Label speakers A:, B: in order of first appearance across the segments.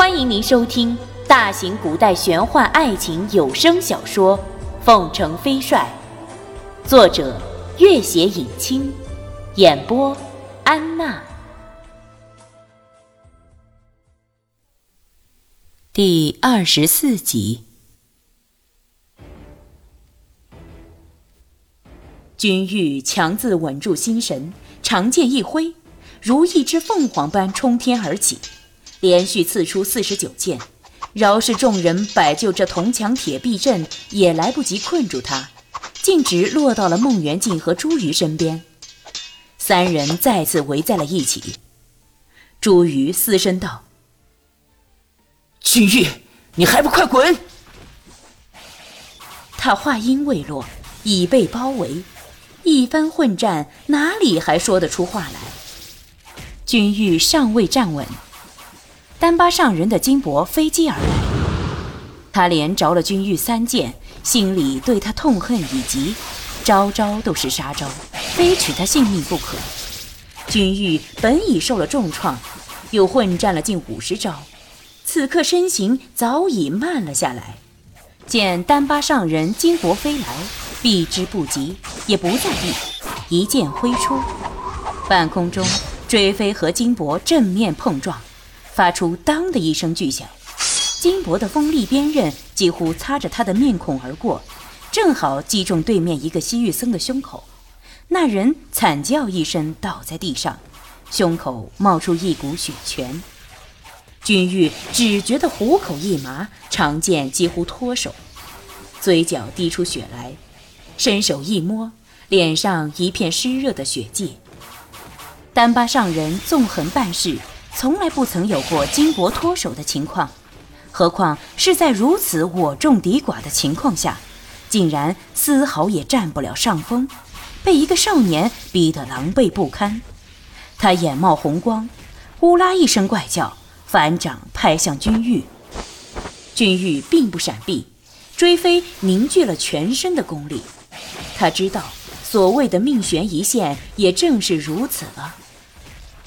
A: 欢迎您收听大型古代玄幻爱情有声小说《凤城飞帅》，作者：月写影清，演播：安娜。第二十四集，君玉强自稳住心神，长剑一挥，如一只凤凰般冲天而起。连续刺出四十九剑，饶是众人摆就这铜墙铁壁阵，也来不及困住他，径直落到了孟元敬和朱瑜身边。三人再次围在了一起。朱瑜嘶声道：“
B: 君玉，你还不快滚！”
A: 他话音未落，已被包围，一番混战，哪里还说得出话来？君玉尚未站稳。丹巴上人的金帛飞击而来，他连着了君玉三剑，心里对他痛恨已极，招招都是杀招，非取他性命不可。君玉本已受了重创，又混战了近五十招，此刻身形早已慢了下来。见丹巴上人金帛飞来，避之不及，也不在意，一剑挥出，半空中追飞和金帛正面碰撞。发出“当”的一声巨响，金箔的锋利边刃几乎擦着他的面孔而过，正好击中对面一个西域僧的胸口。那人惨叫一声，倒在地上，胸口冒出一股血泉。君玉只觉得虎口一麻，长剑几乎脱手，嘴角滴出血来，伸手一摸，脸上一片湿热的血迹。丹巴上人纵横办事。从来不曾有过金帛脱手的情况，何况是在如此我众敌寡的情况下，竟然丝毫也占不了上风，被一个少年逼得狼狈不堪。他眼冒红光，呼啦一声怪叫，反掌拍向君玉。君玉并不闪避，追飞凝聚了全身的功力。他知道，所谓的命悬一线，也正是如此了。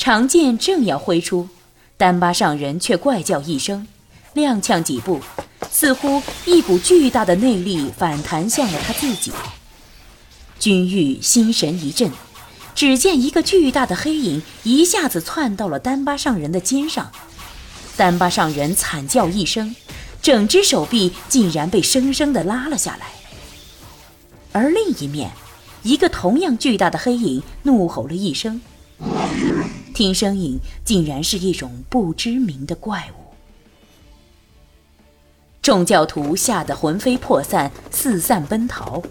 A: 长剑正要挥出，丹巴上人却怪叫一声，踉跄几步，似乎一股巨大的内力反弹向了他自己。君玉心神一震，只见一个巨大的黑影一下子窜到了丹巴上人的肩上，丹巴上人惨叫一声，整只手臂竟然被生生的拉了下来。而另一面，一个同样巨大的黑影怒吼了一声。听声音，竟然是一种不知名的怪物。众教徒吓得魂飞魄散，四散奔逃。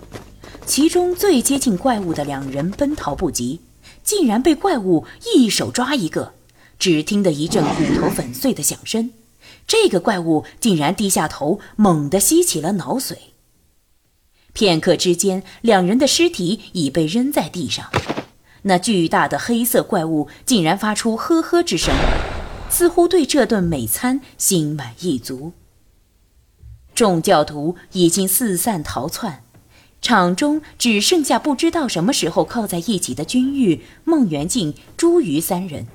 A: 其中最接近怪物的两人奔逃不及，竟然被怪物一手抓一个。只听得一阵骨头粉碎的响声，这个怪物竟然低下头，猛地吸起了脑髓。片刻之间，两人的尸体已被扔在地上。那巨大的黑色怪物竟然发出呵呵之声，似乎对这顿美餐心满意足。众教徒已经四散逃窜，场中只剩下不知道什么时候靠在一起的君玉、孟元敬、朱瑜三人。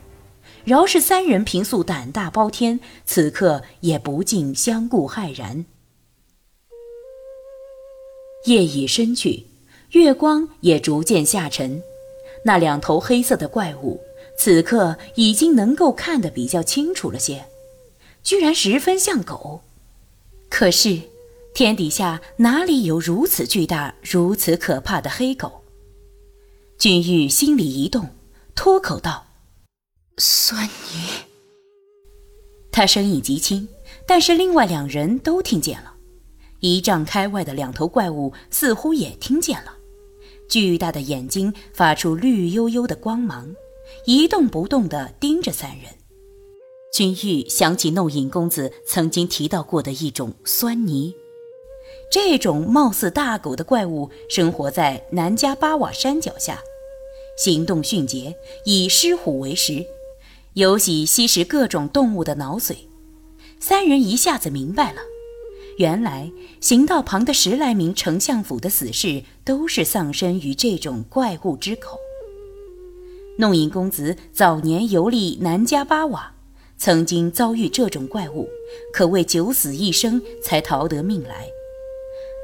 A: 饶是三人平素胆大包天，此刻也不禁相顾骇然。夜已深去，月光也逐渐下沉。那两头黑色的怪物，此刻已经能够看得比较清楚了些，居然十分像狗。可是，天底下哪里有如此巨大、如此可怕的黑狗？君玉心里一动，脱口道：“
C: 酸泥。”
A: 他声音极轻，但是另外两人都听见了。一丈开外的两头怪物似乎也听见了。巨大的眼睛发出绿油油的光芒，一动不动地盯着三人。君玉想起弄影公子曾经提到过的一种酸泥，这种貌似大狗的怪物生活在南迦巴瓦山脚下，行动迅捷，以狮虎为食，游喜吸食各种动物的脑髓。三人一下子明白了。原来行道旁的十来名丞相府的死士都是丧生于这种怪物之口。弄影公子早年游历南迦巴瓦，曾经遭遇这种怪物，可谓九死一生才逃得命来。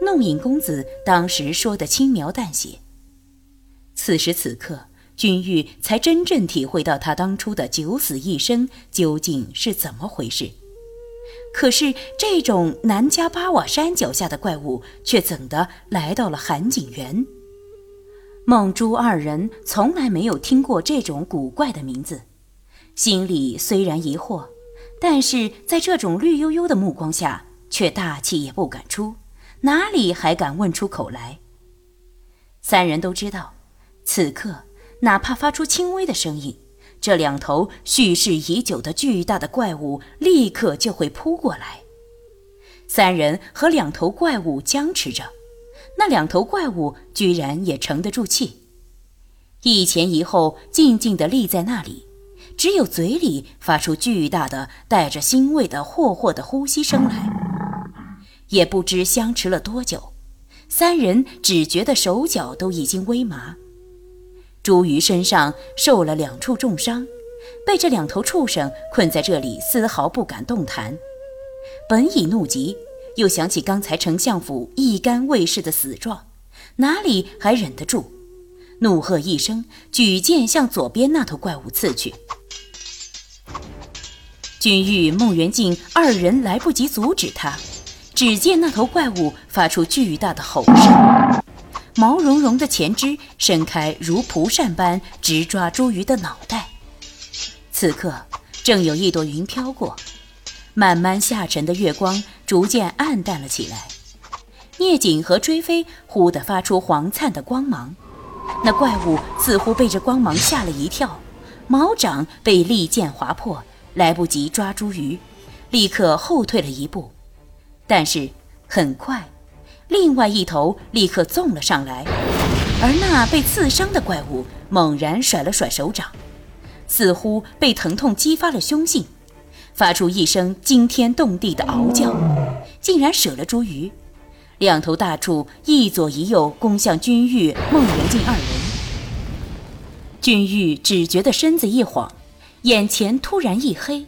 A: 弄影公子当时说的轻描淡写，此时此刻，君玉才真正体会到他当初的九死一生究竟是怎么回事。可是，这种南迦巴瓦山脚下的怪物，却怎的来到了韩景园？孟珠二人从来没有听过这种古怪的名字，心里虽然疑惑，但是在这种绿油油的目光下，却大气也不敢出，哪里还敢问出口来？三人都知道，此刻哪怕发出轻微的声音，这两头蓄势已久的巨大的怪物立刻就会扑过来。三人和两头怪物僵持着。那两头怪物居然也沉得住气，一前一后，静静地立在那里，只有嘴里发出巨大的、带着腥味的霍霍的呼吸声来。也不知相持了多久，三人只觉得手脚都已经微麻。朱鱼身上受了两处重伤，被这两头畜生困在这里，丝毫不敢动弹。本已怒极。又想起刚才丞相府一干卫士的死状，哪里还忍得住？怒喝一声，举剑向左边那头怪物刺去。君玉、孟元敬二人来不及阻止他，只见那头怪物发出巨大的吼声，毛茸茸的前肢伸开如蒲扇般直抓朱鱼的脑袋。此刻，正有一朵云飘过。慢慢下沉的月光逐渐暗淡了起来，聂景和追飞忽地发出黄灿的光芒，那怪物似乎被这光芒吓了一跳，毛掌被利剑划破，来不及抓住鱼，立刻后退了一步。但是很快，另外一头立刻纵了上来，而那被刺伤的怪物猛然甩了甩手掌，似乎被疼痛激发了凶性。发出一声惊天动地的嗷叫，竟然舍了茱萸。两头大畜一左一右攻向君玉、孟元敬二人。君玉只觉得身子一晃，眼前突然一黑，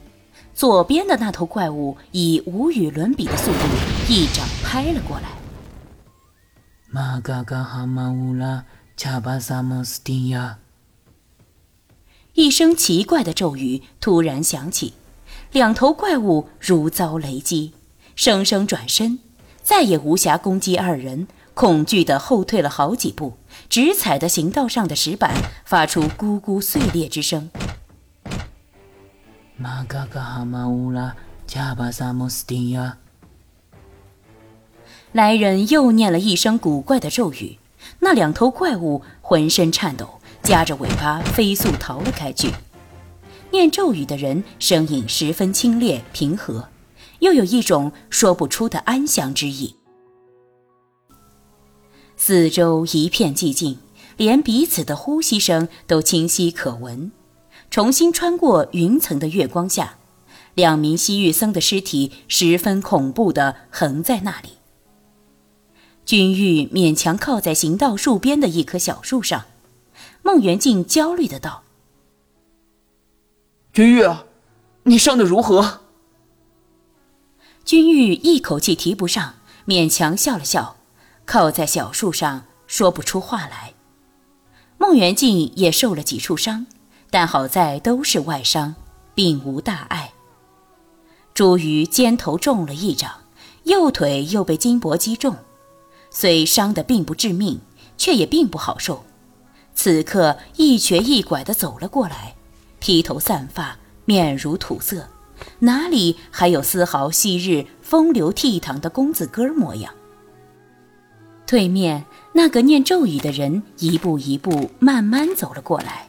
A: 左边的那头怪物以无与伦比的速度一掌拍了过来。
B: 玛嘎嘎哈玛乌拉恰巴萨莫斯蒂亚。
A: 一声奇怪的咒语突然响起。两头怪物如遭雷击，生生转身，再也无暇攻击二人，恐惧地后退了好几步，直踩的行道上的石板发出咕咕碎裂之声。
B: 玛嘎嘎哈玛乌拉恰巴萨莫斯蒂亚。
A: 来人又念了一声古怪的咒语，那两头怪物浑身颤抖，夹着尾巴飞速逃了开去。念咒语的人声音十分清冽平和，又有一种说不出的安详之意。四周一片寂静，连彼此的呼吸声都清晰可闻。重新穿过云层的月光下，两名西域僧的尸体十分恐怖地横在那里。君玉勉强靠在行道树边的一棵小树上，孟元敬焦虑的道。
B: 君玉，你伤得如何？
A: 君玉一口气提不上，勉强笑了笑，靠在小树上说不出话来。孟元敬也受了几处伤，但好在都是外伤，并无大碍。朱瑜肩头中了一掌，右腿又被金箔击中，虽伤得并不致命，却也并不好受。此刻一瘸一拐地走了过来。披头散发，面如土色，哪里还有丝毫昔日风流倜傥的公子哥模样？对面那个念咒语的人一步一步慢慢走了过来。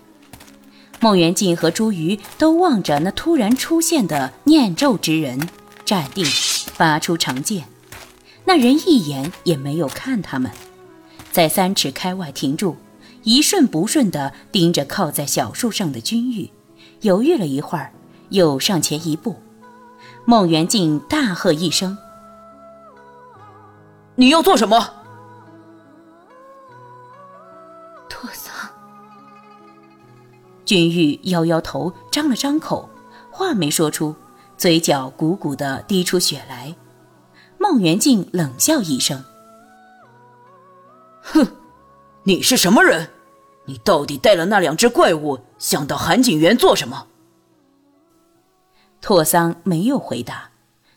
A: 孟元敬和朱瑜都望着那突然出现的念咒之人，站定，拔出长剑。那人一眼也没有看他们，在三尺开外停住，一瞬不瞬地盯着靠在小树上的君玉。犹豫了一会儿，又上前一步。孟元敬大喝一声：“
B: 你要做什么？”
C: 托桑。
A: 君玉摇摇头，张了张口，话没说出，嘴角鼓鼓的滴出血来。孟元敬冷笑一声：“
D: 哼，你是什么人？你到底带了那两只怪物，想到韩景园做什么？”
A: 拓桑没有回答，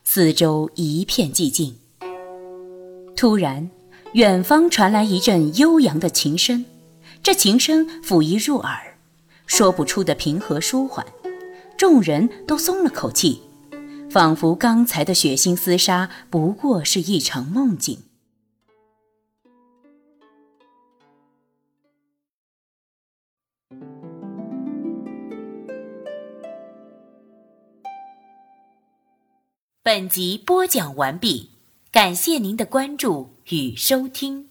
A: 四周一片寂静。突然，远方传来一阵悠扬的琴声，这琴声甫一入耳，说不出的平和舒缓，众人都松了口气，仿佛刚才的血腥厮杀不过是一场梦境。本集播讲完毕，感谢您的关注与收听。